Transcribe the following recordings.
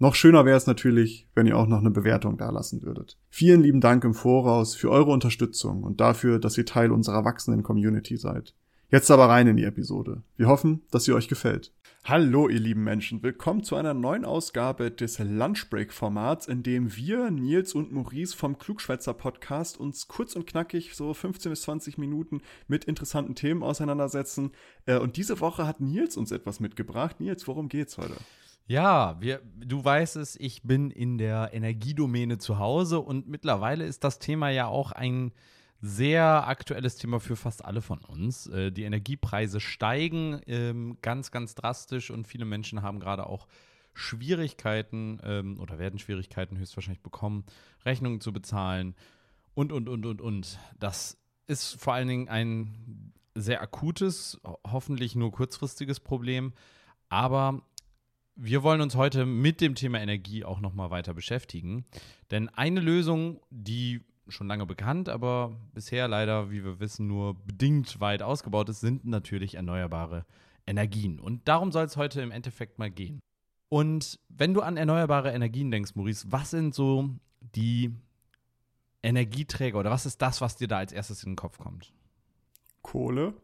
Noch schöner wäre es natürlich, wenn ihr auch noch eine Bewertung dalassen würdet. Vielen lieben Dank im Voraus für eure Unterstützung und dafür, dass ihr Teil unserer wachsenden Community seid. Jetzt aber rein in die Episode. Wir hoffen, dass sie euch gefällt. Hallo, ihr lieben Menschen. Willkommen zu einer neuen Ausgabe des Lunchbreak-Formats, in dem wir, Nils und Maurice vom Klugschwätzer Podcast, uns kurz und knackig so 15 bis 20 Minuten mit interessanten Themen auseinandersetzen. Äh, und diese Woche hat Nils uns etwas mitgebracht. Nils, worum geht's heute? Ja, wir, du weißt es, ich bin in der Energiedomäne zu Hause und mittlerweile ist das Thema ja auch ein sehr aktuelles Thema für fast alle von uns. Äh, die Energiepreise steigen ähm, ganz, ganz drastisch und viele Menschen haben gerade auch Schwierigkeiten ähm, oder werden Schwierigkeiten höchstwahrscheinlich bekommen, Rechnungen zu bezahlen und, und, und, und, und. Das ist vor allen Dingen ein sehr akutes, hoffentlich nur kurzfristiges Problem. Aber wir wollen uns heute mit dem Thema Energie auch noch mal weiter beschäftigen. Denn eine Lösung, die schon lange bekannt, aber bisher leider, wie wir wissen, nur bedingt weit ausgebaut ist, sind natürlich erneuerbare Energien. Und darum soll es heute im Endeffekt mal gehen. Und wenn du an erneuerbare Energien denkst, Maurice, was sind so die Energieträger oder was ist das, was dir da als erstes in den Kopf kommt? Kohle.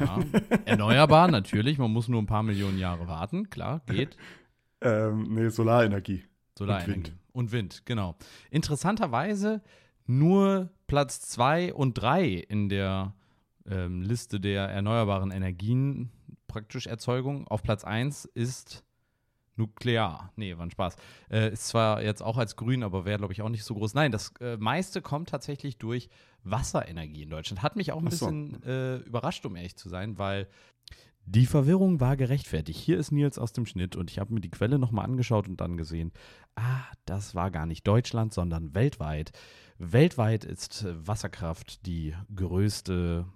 Ja, erneuerbar natürlich. Man muss nur ein paar Millionen Jahre warten. Klar, geht. ähm, nee, Solarenergie. Solarenergie. Und Wind. Und Wind, genau. Interessanterweise nur Platz 2 und 3 in der ähm, Liste der erneuerbaren Energien, praktisch Erzeugung. Auf Platz 1 ist Nuklear. Nee, war ein Spaß. Äh, ist zwar jetzt auch als grün, aber wäre, glaube ich, auch nicht so groß. Nein, das äh, meiste kommt tatsächlich durch Wasserenergie in Deutschland. Hat mich auch ein so. bisschen äh, überrascht, um ehrlich zu sein, weil die Verwirrung war gerechtfertigt. Hier ist Nils aus dem Schnitt und ich habe mir die Quelle nochmal angeschaut und dann gesehen, ah, das war gar nicht Deutschland, sondern weltweit. Weltweit ist Wasserkraft die größte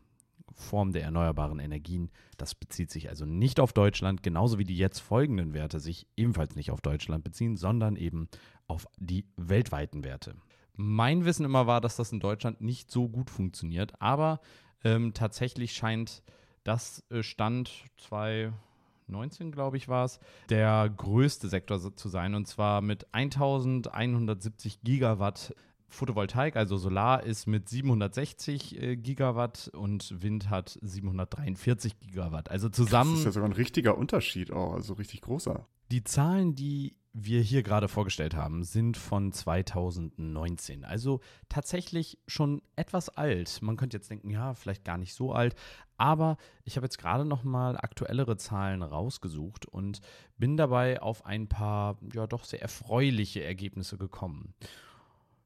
Form der erneuerbaren Energien. Das bezieht sich also nicht auf Deutschland, genauso wie die jetzt folgenden Werte sich ebenfalls nicht auf Deutschland beziehen, sondern eben auf die weltweiten Werte. Mein Wissen immer war, dass das in Deutschland nicht so gut funktioniert, aber ähm, tatsächlich scheint das äh, Stand 2019, glaube ich, war es, der größte Sektor zu sein und zwar mit 1170 Gigawatt Photovoltaik, also Solar, ist mit 760 äh, Gigawatt und Wind hat 743 Gigawatt. Also zusammen. Das ist ja sogar ein richtiger Unterschied auch, also richtig großer. Die Zahlen, die wir hier gerade vorgestellt haben, sind von 2019. Also tatsächlich schon etwas alt. Man könnte jetzt denken, ja, vielleicht gar nicht so alt. Aber ich habe jetzt gerade noch mal aktuellere Zahlen rausgesucht und bin dabei auf ein paar, ja, doch sehr erfreuliche Ergebnisse gekommen.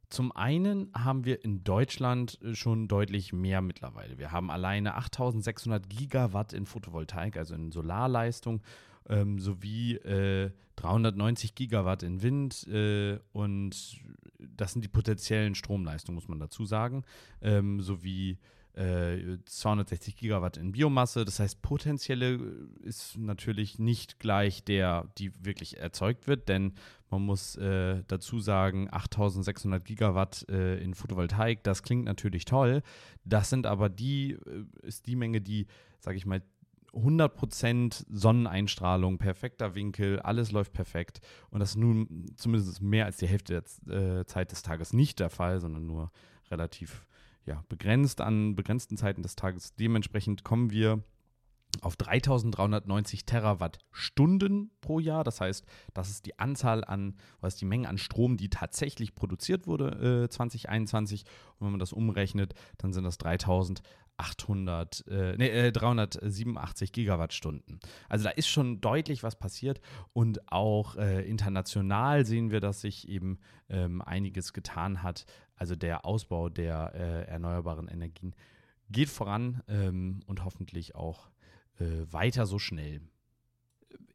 Zum einen haben wir in Deutschland äh, schon deutlich mehr mittlerweile. Wir haben alleine 8600 Gigawatt in Photovoltaik, also in Solarleistung, ähm, sowie äh, 390 Gigawatt in Wind äh, und das sind die potenziellen Stromleistungen, muss man dazu sagen, ähm, sowie 260 äh, Gigawatt in Biomasse. Das heißt, potenzielle äh, ist natürlich nicht gleich der, die wirklich erzeugt wird, denn man muss äh, dazu sagen, 8600 Gigawatt äh, in Photovoltaik, das klingt natürlich toll. Das sind aber die, äh, ist die Menge, die, sage ich mal, 100% Sonneneinstrahlung, perfekter Winkel, alles läuft perfekt. Und das ist nun zumindest mehr als die Hälfte der äh, Zeit des Tages nicht der Fall, sondern nur relativ ja, begrenzt an begrenzten Zeiten des Tages. Dementsprechend kommen wir auf 3390 Terawattstunden pro Jahr. Das heißt, das ist die Anzahl an, was die Menge an Strom, die tatsächlich produziert wurde äh, 2021. Und wenn man das umrechnet, dann sind das 3800, äh, nee, äh, 387 Gigawattstunden. Also da ist schon deutlich was passiert und auch äh, international sehen wir, dass sich eben ähm, einiges getan hat. Also der Ausbau der äh, erneuerbaren Energien geht voran ähm, und hoffentlich auch äh, weiter so schnell.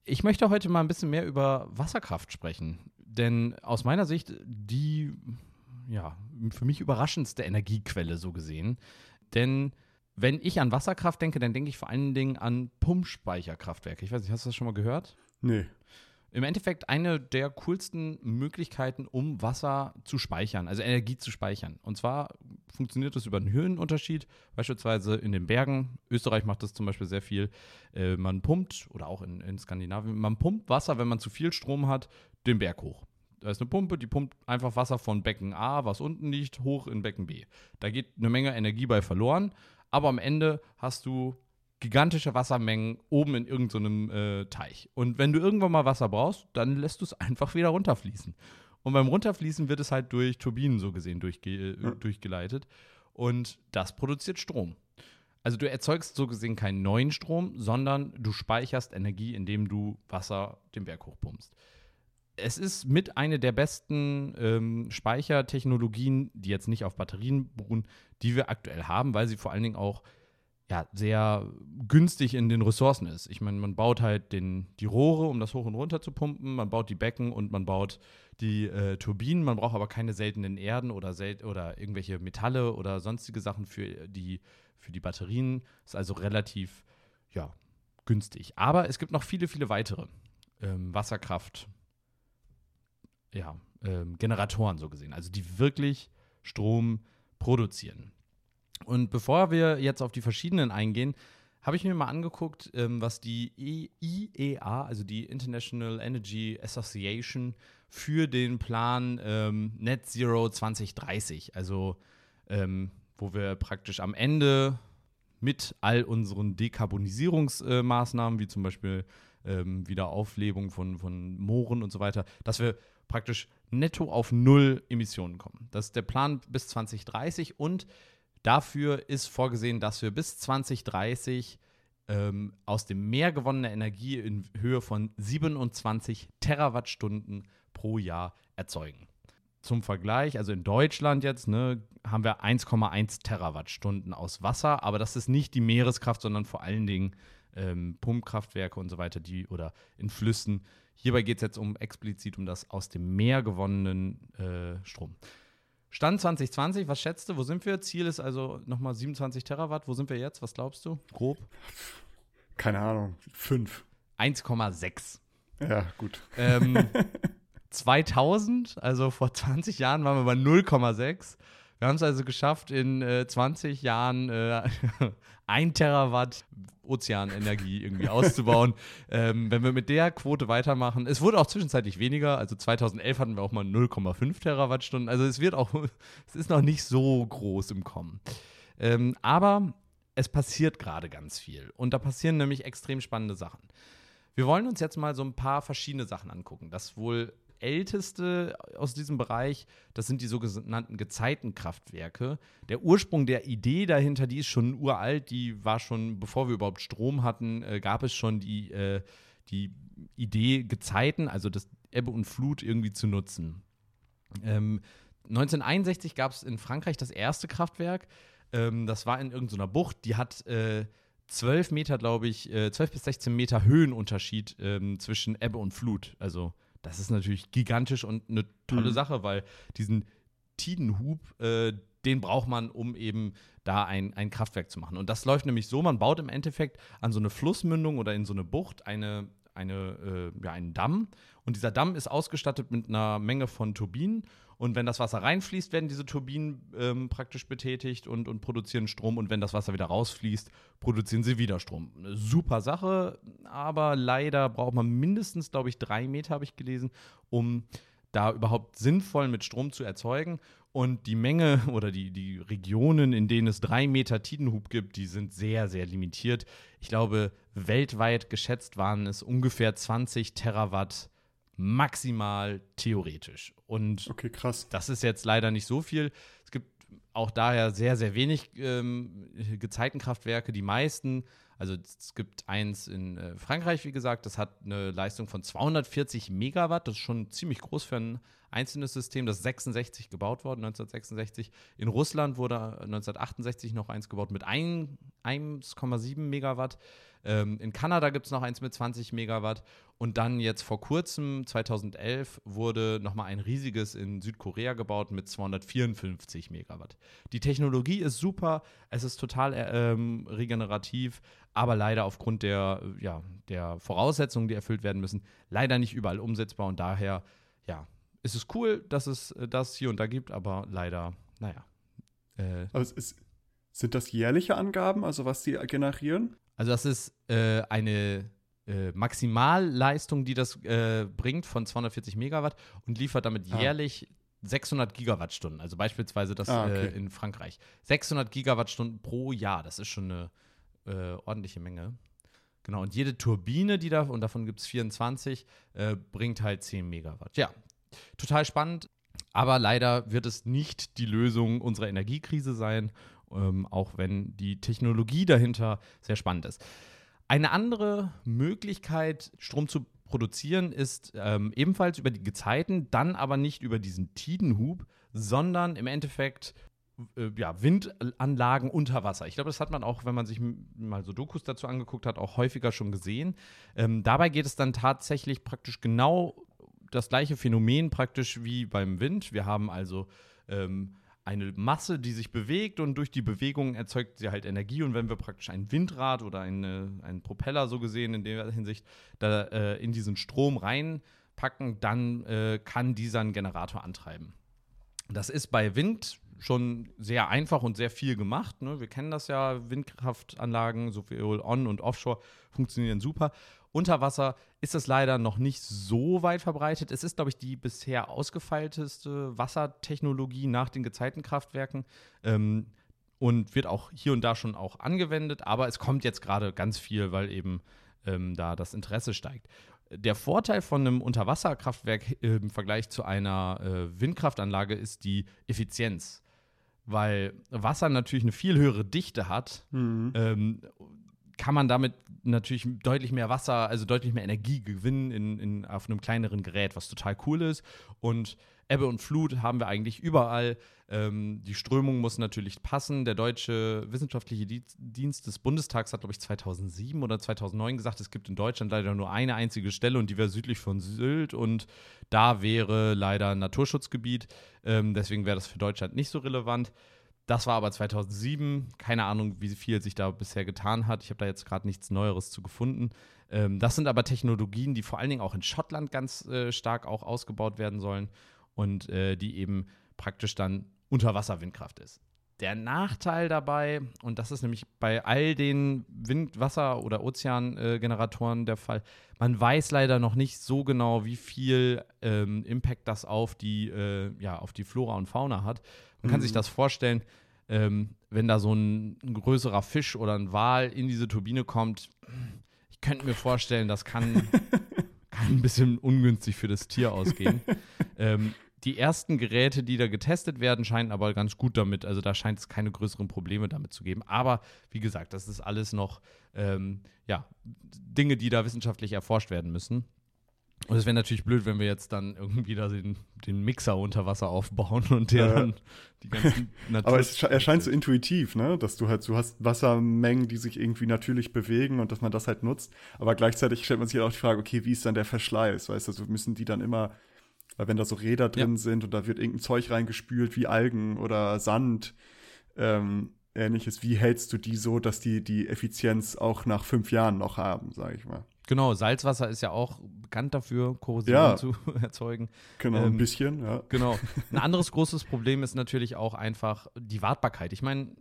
Ich möchte heute mal ein bisschen mehr über Wasserkraft sprechen, denn aus meiner Sicht die ja, für mich überraschendste Energiequelle so gesehen. Denn wenn ich an Wasserkraft denke, dann denke ich vor allen Dingen an Pumpspeicherkraftwerke. Ich weiß nicht, hast du das schon mal gehört? Nee. Im Endeffekt eine der coolsten Möglichkeiten, um Wasser zu speichern, also Energie zu speichern. Und zwar funktioniert das über einen Höhenunterschied, beispielsweise in den Bergen. Österreich macht das zum Beispiel sehr viel. Äh, man pumpt, oder auch in, in Skandinavien, man pumpt Wasser, wenn man zu viel Strom hat, den Berg hoch. Da ist eine Pumpe, die pumpt einfach Wasser von Becken A, was unten liegt, hoch in Becken B. Da geht eine Menge Energie bei verloren, aber am Ende hast du gigantische Wassermengen oben in irgendeinem so äh, Teich. Und wenn du irgendwann mal Wasser brauchst, dann lässt du es einfach wieder runterfließen. Und beim Runterfließen wird es halt durch Turbinen so gesehen durchge äh, durchgeleitet. Und das produziert Strom. Also du erzeugst so gesehen keinen neuen Strom, sondern du speicherst Energie, indem du Wasser den Berg hochpumpst. Es ist mit einer der besten ähm, Speichertechnologien, die jetzt nicht auf Batterien beruhen, die wir aktuell haben, weil sie vor allen Dingen auch ja, sehr günstig in den Ressourcen ist. Ich meine, man baut halt den, die Rohre, um das hoch und runter zu pumpen, man baut die Becken und man baut die äh, Turbinen. Man braucht aber keine seltenen Erden oder, sel oder irgendwelche Metalle oder sonstige Sachen für die, für die Batterien. Ist also relativ ja, günstig. Aber es gibt noch viele, viele weitere ähm, Wasserkraft, ja, ähm, Generatoren so gesehen, also die wirklich Strom produzieren. Und bevor wir jetzt auf die verschiedenen eingehen, habe ich mir mal angeguckt, ähm, was die IEA, also die International Energy Association, für den Plan ähm, Net Zero 2030, also ähm, wo wir praktisch am Ende mit all unseren Dekarbonisierungsmaßnahmen, wie zum Beispiel ähm, Wiederauflebung von, von Mooren und so weiter, dass wir praktisch netto auf Null Emissionen kommen. Das ist der Plan bis 2030 und Dafür ist vorgesehen, dass wir bis 2030 ähm, aus dem Meer gewonnene Energie in Höhe von 27 Terawattstunden pro Jahr erzeugen. Zum Vergleich, also in Deutschland jetzt, ne, haben wir 1,1 Terawattstunden aus Wasser, aber das ist nicht die Meereskraft, sondern vor allen Dingen ähm, Pumpkraftwerke und so weiter, die oder in Flüssen. Hierbei geht es jetzt um explizit um das aus dem Meer gewonnenen äh, Strom. Stand 2020, was schätzt du? Wo sind wir? Ziel ist also nochmal 27 Terawatt. Wo sind wir jetzt? Was glaubst du? Grob? Keine Ahnung. Fünf. 1,6. Ja, gut. Ähm, 2000, also vor 20 Jahren, waren wir bei 0,6. Wir haben es also geschafft, in äh, 20 Jahren äh, ein Terawatt Ozeanenergie irgendwie auszubauen. ähm, wenn wir mit der Quote weitermachen, es wurde auch zwischenzeitlich weniger, also 2011 hatten wir auch mal 0,5 Terawattstunden, also es wird auch, es ist noch nicht so groß im Kommen. Ähm, aber es passiert gerade ganz viel und da passieren nämlich extrem spannende Sachen. Wir wollen uns jetzt mal so ein paar verschiedene Sachen angucken. Das wohl älteste aus diesem Bereich, das sind die sogenannten Gezeitenkraftwerke. Der Ursprung der Idee dahinter, die ist schon uralt, die war schon, bevor wir überhaupt Strom hatten, äh, gab es schon die, äh, die Idee, Gezeiten, also das Ebbe und Flut irgendwie zu nutzen. Ähm, 1961 gab es in Frankreich das erste Kraftwerk. Ähm, das war in irgendeiner Bucht, die hat äh, 12 Meter, glaube ich, äh, 12 bis 16 Meter Höhenunterschied ähm, zwischen Ebbe und Flut. Also das ist natürlich gigantisch und eine tolle mhm. Sache, weil diesen Tidenhub, äh, den braucht man, um eben da ein, ein Kraftwerk zu machen. Und das läuft nämlich so, man baut im Endeffekt an so eine Flussmündung oder in so eine Bucht eine, eine, äh, ja, einen Damm. Und dieser Damm ist ausgestattet mit einer Menge von Turbinen. Und wenn das Wasser reinfließt, werden diese Turbinen ähm, praktisch betätigt und, und produzieren Strom. Und wenn das Wasser wieder rausfließt, produzieren sie wieder Strom. Eine super Sache, aber leider braucht man mindestens, glaube ich, drei Meter, habe ich gelesen, um da überhaupt sinnvoll mit Strom zu erzeugen. Und die Menge oder die, die Regionen, in denen es drei Meter Tidenhub gibt, die sind sehr, sehr limitiert. Ich glaube, weltweit geschätzt waren es ungefähr 20 Terawatt maximal theoretisch. Und okay, krass. das ist jetzt leider nicht so viel. Es gibt auch daher sehr, sehr wenig ähm, Gezeitenkraftwerke. Die meisten, also es gibt eins in äh, Frankreich, wie gesagt, das hat eine Leistung von 240 Megawatt. Das ist schon ziemlich groß für ein einzelnes System. Das ist 66 gebaut worden, 1966. In Russland wurde 1968 noch eins gebaut mit 1 1,7 Megawatt. Ähm, in Kanada gibt es noch eins mit 20 Megawatt. Und dann jetzt vor kurzem, 2011, wurde nochmal ein riesiges in Südkorea gebaut mit 254 Megawatt. Die Technologie ist super, es ist total äh, ähm, regenerativ, aber leider aufgrund der, ja, der Voraussetzungen, die erfüllt werden müssen, leider nicht überall umsetzbar. Und daher, ja, ist es cool, dass es äh, das hier und da gibt, aber leider, naja. Äh, aber ist, sind das jährliche Angaben, also was die generieren? Also das ist äh, eine äh, Maximalleistung, die das äh, bringt von 240 Megawatt und liefert damit ah. jährlich 600 Gigawattstunden. Also beispielsweise das ah, okay. Äh, in Frankreich. 600 Gigawattstunden pro Jahr, das ist schon eine äh, ordentliche Menge. Genau, und jede Turbine, die da, und davon gibt es 24, äh, bringt halt 10 Megawatt. Ja, total spannend. Aber leider wird es nicht die Lösung unserer Energiekrise sein ähm, auch wenn die Technologie dahinter sehr spannend ist. Eine andere Möglichkeit, Strom zu produzieren, ist ähm, ebenfalls über die Gezeiten, dann aber nicht über diesen Tidenhub, sondern im Endeffekt äh, ja, Windanlagen unter Wasser. Ich glaube, das hat man auch, wenn man sich mal so Dokus dazu angeguckt hat, auch häufiger schon gesehen. Ähm, dabei geht es dann tatsächlich praktisch genau das gleiche Phänomen praktisch wie beim Wind. Wir haben also ähm, eine Masse, die sich bewegt und durch die Bewegung erzeugt sie halt Energie. Und wenn wir praktisch ein Windrad oder eine, einen Propeller so gesehen in der Hinsicht da, äh, in diesen Strom reinpacken, dann äh, kann dieser einen Generator antreiben. Das ist bei Wind schon sehr einfach und sehr viel gemacht. Ne? Wir kennen das ja, Windkraftanlagen, sowohl on- und offshore, funktionieren super. Unter Wasser ist es leider noch nicht so weit verbreitet. Es ist, glaube ich, die bisher ausgefeilteste Wassertechnologie nach den Gezeitenkraftwerken. Ähm, und wird auch hier und da schon auch angewendet, aber es kommt jetzt gerade ganz viel, weil eben ähm, da das Interesse steigt. Der Vorteil von einem Unterwasserkraftwerk im Vergleich zu einer äh, Windkraftanlage ist die Effizienz, weil Wasser natürlich eine viel höhere Dichte hat. Mhm. Ähm, kann man damit natürlich deutlich mehr Wasser, also deutlich mehr Energie gewinnen in, in, auf einem kleineren Gerät, was total cool ist. Und Ebbe und Flut haben wir eigentlich überall. Ähm, die Strömung muss natürlich passen. Der Deutsche Wissenschaftliche Dienst des Bundestags hat, glaube ich, 2007 oder 2009 gesagt, es gibt in Deutschland leider nur eine einzige Stelle und die wäre südlich von Sylt und da wäre leider ein Naturschutzgebiet. Ähm, deswegen wäre das für Deutschland nicht so relevant. Das war aber 2007. Keine Ahnung, wie viel sich da bisher getan hat. Ich habe da jetzt gerade nichts Neueres zu gefunden. Ähm, das sind aber Technologien, die vor allen Dingen auch in Schottland ganz äh, stark auch ausgebaut werden sollen und äh, die eben praktisch dann Unterwasserwindkraft ist. Der Nachteil dabei, und das ist nämlich bei all den Wind-, Wasser- oder Ozeangeneratoren der Fall, man weiß leider noch nicht so genau, wie viel ähm, Impact das auf die, äh, ja, auf die Flora und Fauna hat. Man mhm. kann sich mhm. das vorstellen, ähm, wenn da so ein, ein, größerer Fisch oder ein Wal in diese Turbine kommt. Ich könnte mir vorstellen, das kann, kann ein bisschen ungünstig für das Tier ausgehen. ähm, die ersten Geräte, die da getestet werden, scheinen aber ganz gut damit. Also da scheint es keine größeren Probleme damit zu geben. Aber wie gesagt, das ist alles noch ähm, ja, Dinge, die da wissenschaftlich erforscht werden müssen. Und es wäre natürlich blöd, wenn wir jetzt dann irgendwie da den, den Mixer unter Wasser aufbauen und der ja. dann die ganzen Natur Aber es erscheint so intuitiv, ne? Dass du halt, du hast Wassermengen, die sich irgendwie natürlich bewegen und dass man das halt nutzt. Aber gleichzeitig stellt man sich halt auch die Frage, okay, wie ist dann der Verschleiß? Weißt du, also müssen die dann immer, weil wenn da so Räder drin ja. sind und da wird irgendein Zeug reingespült wie Algen oder Sand, ähm, ähnliches, wie hältst du die so, dass die die Effizienz auch nach fünf Jahren noch haben, sage ich mal? Genau, Salzwasser ist ja auch bekannt dafür, Korrosion ja. zu erzeugen. Genau, ähm, ein bisschen, ja. Genau. Ein anderes großes Problem ist natürlich auch einfach die Wartbarkeit. Ich meine,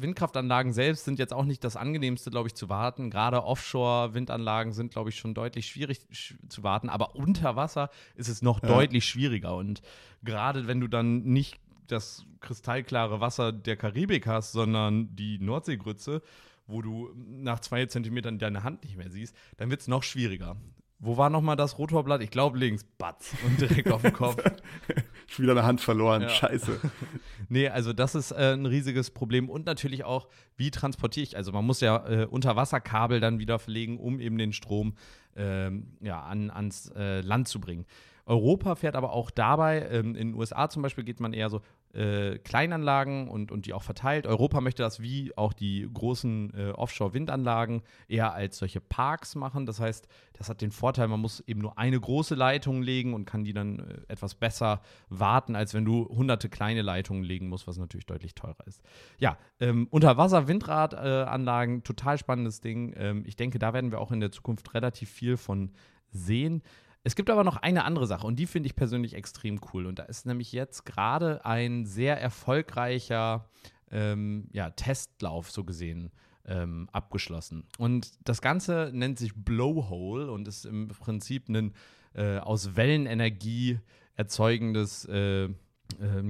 Windkraftanlagen selbst sind jetzt auch nicht das angenehmste, glaube ich, zu warten. Gerade Offshore-Windanlagen sind, glaube ich, schon deutlich schwierig zu warten. Aber unter Wasser ist es noch ja. deutlich schwieriger. Und gerade wenn du dann nicht das kristallklare Wasser der Karibik hast, sondern die Nordseegrütze, wo du nach zwei Zentimetern deine Hand nicht mehr siehst, dann wird es noch schwieriger. Wo war nochmal das Rotorblatt? Ich glaube links. Batz. Und direkt auf den Kopf. Schon wieder eine Hand verloren. Ja. Scheiße. nee, also das ist äh, ein riesiges Problem. Und natürlich auch, wie transportiere ich? Also man muss ja äh, Unterwasserkabel dann wieder verlegen, um eben den Strom ähm, ja, an, ans äh, Land zu bringen. Europa fährt aber auch dabei, ähm, in den USA zum Beispiel geht man eher so äh, Kleinanlagen und, und die auch verteilt. Europa möchte das wie auch die großen äh, Offshore-Windanlagen eher als solche Parks machen. Das heißt, das hat den Vorteil, man muss eben nur eine große Leitung legen und kann die dann äh, etwas besser warten, als wenn du hunderte kleine Leitungen legen musst, was natürlich deutlich teurer ist. Ja, ähm, Unterwasser-Windradanlagen, total spannendes Ding. Ähm, ich denke, da werden wir auch in der Zukunft relativ viel von sehen. Es gibt aber noch eine andere Sache und die finde ich persönlich extrem cool. Und da ist nämlich jetzt gerade ein sehr erfolgreicher ähm, ja, Testlauf so gesehen ähm, abgeschlossen. Und das Ganze nennt sich Blowhole und ist im Prinzip ein äh, aus Wellenenergie erzeugendes, äh, äh,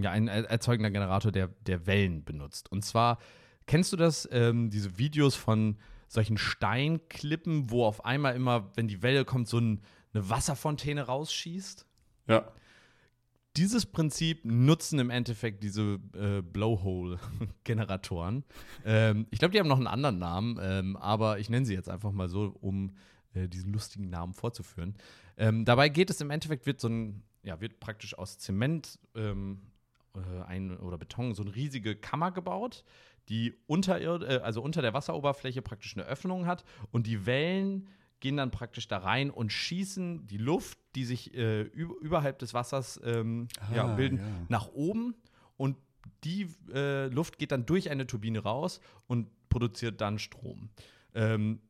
ja, ein erzeugender Generator, der, der Wellen benutzt. Und zwar, kennst du das, ähm, diese Videos von solchen Steinklippen, wo auf einmal immer, wenn die Welle kommt, so ein eine Wasserfontäne rausschießt. Ja. Dieses Prinzip nutzen im Endeffekt diese äh, Blowhole-Generatoren. ähm, ich glaube, die haben noch einen anderen Namen, ähm, aber ich nenne sie jetzt einfach mal so, um äh, diesen lustigen Namen vorzuführen. Ähm, dabei geht es im Endeffekt, wird so ein, ja, wird praktisch aus Zement ähm, äh, ein, oder Beton so eine riesige Kammer gebaut, die unter, äh, also unter der Wasseroberfläche praktisch eine Öffnung hat und die Wellen gehen dann praktisch da rein und schießen die Luft, die sich äh, überhalb des Wassers ähm, ah, ja, bilden, ja. nach oben und die äh, Luft geht dann durch eine Turbine raus und produziert dann Strom. Ähm,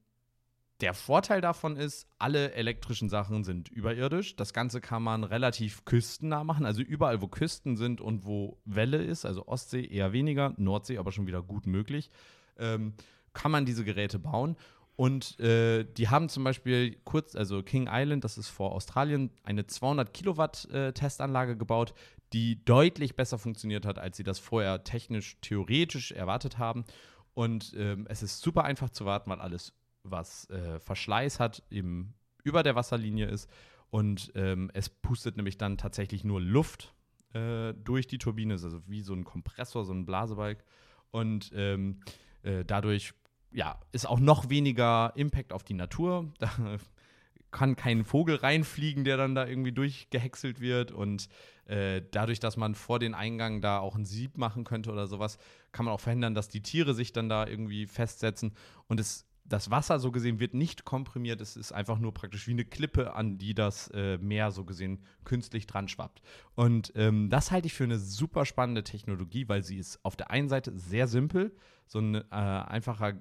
der Vorteil davon ist, alle elektrischen Sachen sind überirdisch. Das Ganze kann man relativ küstennah machen. Also überall, wo Küsten sind und wo Welle ist, also Ostsee eher weniger, Nordsee aber schon wieder gut möglich, ähm, kann man diese Geräte bauen. Und äh, die haben zum Beispiel kurz, also King Island, das ist vor Australien, eine 200 Kilowatt äh, Testanlage gebaut, die deutlich besser funktioniert hat, als sie das vorher technisch, theoretisch erwartet haben. Und ähm, es ist super einfach zu warten, weil alles, was äh, Verschleiß hat, eben über der Wasserlinie ist. Und ähm, es pustet nämlich dann tatsächlich nur Luft äh, durch die Turbine, also wie so ein Kompressor, so ein Blasebalg. Und ähm, äh, dadurch ja, ist auch noch weniger Impact auf die Natur. Da kann kein Vogel reinfliegen, der dann da irgendwie durchgehäckselt wird. Und äh, dadurch, dass man vor den Eingang da auch ein Sieb machen könnte oder sowas, kann man auch verhindern, dass die Tiere sich dann da irgendwie festsetzen. Und es, das Wasser so gesehen wird nicht komprimiert. Es ist einfach nur praktisch wie eine Klippe, an die das äh, Meer so gesehen künstlich dran schwappt. Und ähm, das halte ich für eine super spannende Technologie, weil sie ist auf der einen Seite sehr simpel so ein äh, einfacher,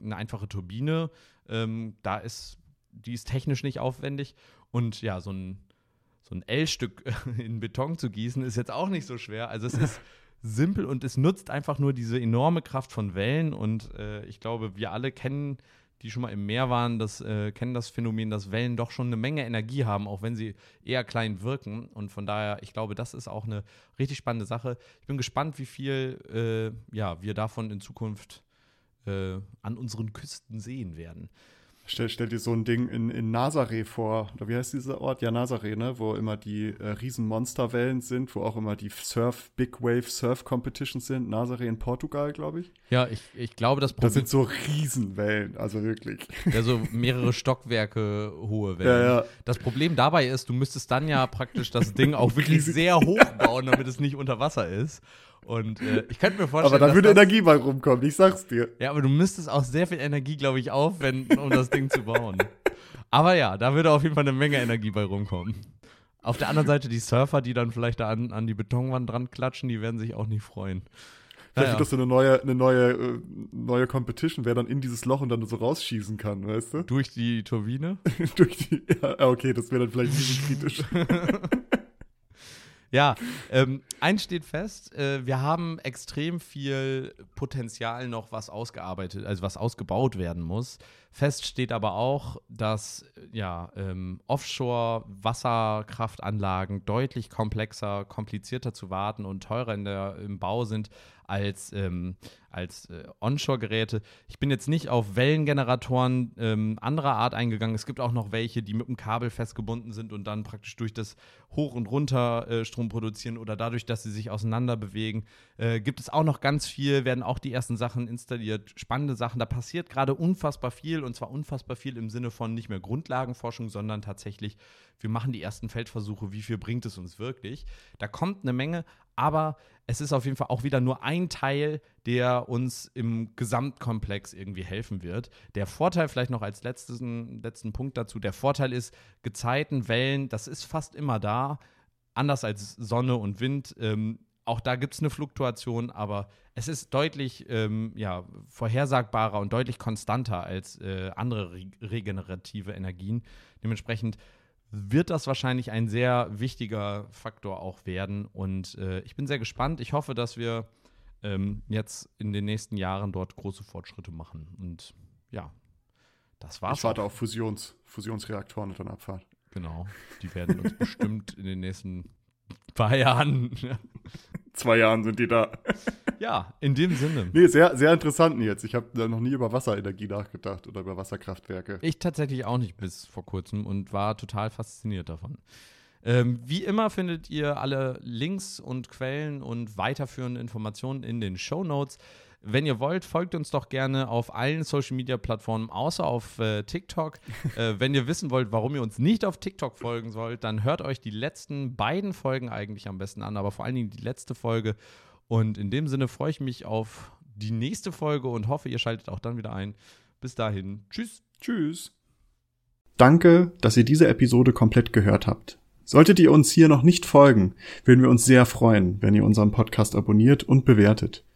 eine einfache Turbine, ähm, da ist, die ist technisch nicht aufwendig. Und ja, so ein, so ein L-Stück in Beton zu gießen, ist jetzt auch nicht so schwer. Also es ist simpel und es nutzt einfach nur diese enorme Kraft von Wellen. Und äh, ich glaube, wir alle kennen die schon mal im Meer waren, das, äh, kennen das Phänomen, dass Wellen doch schon eine Menge Energie haben, auch wenn sie eher klein wirken. Und von daher, ich glaube, das ist auch eine richtig spannende Sache. Ich bin gespannt, wie viel äh, ja, wir davon in Zukunft äh, an unseren Küsten sehen werden. Stell, stell dir so ein Ding in, in Nazaré vor, oder wie heißt dieser Ort? Ja, Nazaré, ne? Wo immer die äh, riesen Monsterwellen sind, wo auch immer die Surf, Big Wave Surf Competitions sind. Nazaré in Portugal, glaube ich. Ja, ich, ich glaube, das Problem. Das sind so Riesenwellen, also wirklich. Ja, so mehrere Stockwerke hohe Wellen. Ja, ja. Das Problem dabei ist, du müsstest dann ja praktisch das Ding auch wirklich sehr hoch bauen, damit es nicht unter Wasser ist. Und äh, ich könnte mir vorstellen. Aber da würde Energie bei rumkommen, ich sag's dir. Ja, aber du müsstest auch sehr viel Energie, glaube ich, aufwenden, um das Ding zu bauen. Aber ja, da würde auf jeden Fall eine Menge Energie bei rumkommen. Auf der anderen Seite die Surfer, die dann vielleicht da an, an die Betonwand dran klatschen, die werden sich auch nicht freuen. Vielleicht naja. wird das so eine neue, eine neue, äh, neue Competition, wer dann in dieses Loch und dann so rausschießen kann, weißt du? Durch die Turbine? Durch die, ja, okay, das wäre dann vielleicht ein bisschen kritisch. Ja, ähm, eins steht fest, äh, wir haben extrem viel Potenzial noch, was ausgearbeitet, also was ausgebaut werden muss. Fest steht aber auch, dass ja, ähm, Offshore-Wasserkraftanlagen deutlich komplexer, komplizierter zu warten und teurer der, im Bau sind als, ähm, als äh, Onshore-Geräte. Ich bin jetzt nicht auf Wellengeneratoren ähm, anderer Art eingegangen. Es gibt auch noch welche, die mit dem Kabel festgebunden sind und dann praktisch durch das Hoch- und Runterstrom äh, produzieren oder dadurch, dass sie sich auseinander bewegen. Äh, gibt es auch noch ganz viel, werden auch die ersten Sachen installiert. Spannende Sachen. Da passiert gerade unfassbar und zwar unfassbar viel im Sinne von nicht mehr Grundlagenforschung, sondern tatsächlich, wir machen die ersten Feldversuche, wie viel bringt es uns wirklich. Da kommt eine Menge, Aber es ist auf jeden Fall auch wieder nur ein Teil, der uns im Gesamtkomplex irgendwie helfen wird. Der Vorteil vielleicht noch als letzten, letzten Punkt dazu, der Vorteil ist, Gezeiten, Wellen, das ist fast immer da. Anders als Sonne und Wind. Ähm, auch da gibt es eine Fluktuation, aber es ist deutlich ähm, ja, vorhersagbarer und deutlich konstanter als äh, andere re regenerative Energien. Dementsprechend wird das wahrscheinlich ein sehr wichtiger Faktor auch werden. Und äh, ich bin sehr gespannt. Ich hoffe, dass wir ähm, jetzt in den nächsten Jahren dort große Fortschritte machen. Und ja, das war's. Ich warte auch. auf Fusions, Fusionsreaktoren und dann Abfahrt. Genau. Die werden uns bestimmt in den nächsten paar Jahren zwei Jahren sind die da. Ja, in dem Sinne. Nee, sehr, sehr interessant jetzt. Ich habe da noch nie über Wasserenergie nachgedacht oder über Wasserkraftwerke. Ich tatsächlich auch nicht bis vor kurzem und war total fasziniert davon. Ähm, wie immer findet ihr alle Links und Quellen und weiterführende Informationen in den Show Notes. Wenn ihr wollt, folgt uns doch gerne auf allen Social Media Plattformen, außer auf äh, TikTok. äh, wenn ihr wissen wollt, warum ihr uns nicht auf TikTok folgen sollt, dann hört euch die letzten beiden Folgen eigentlich am besten an, aber vor allen Dingen die letzte Folge. Und in dem Sinne freue ich mich auf die nächste Folge und hoffe, ihr schaltet auch dann wieder ein. Bis dahin. Tschüss. Tschüss. Danke, dass ihr diese Episode komplett gehört habt. Solltet ihr uns hier noch nicht folgen, würden wir uns sehr freuen, wenn ihr unseren Podcast abonniert und bewertet.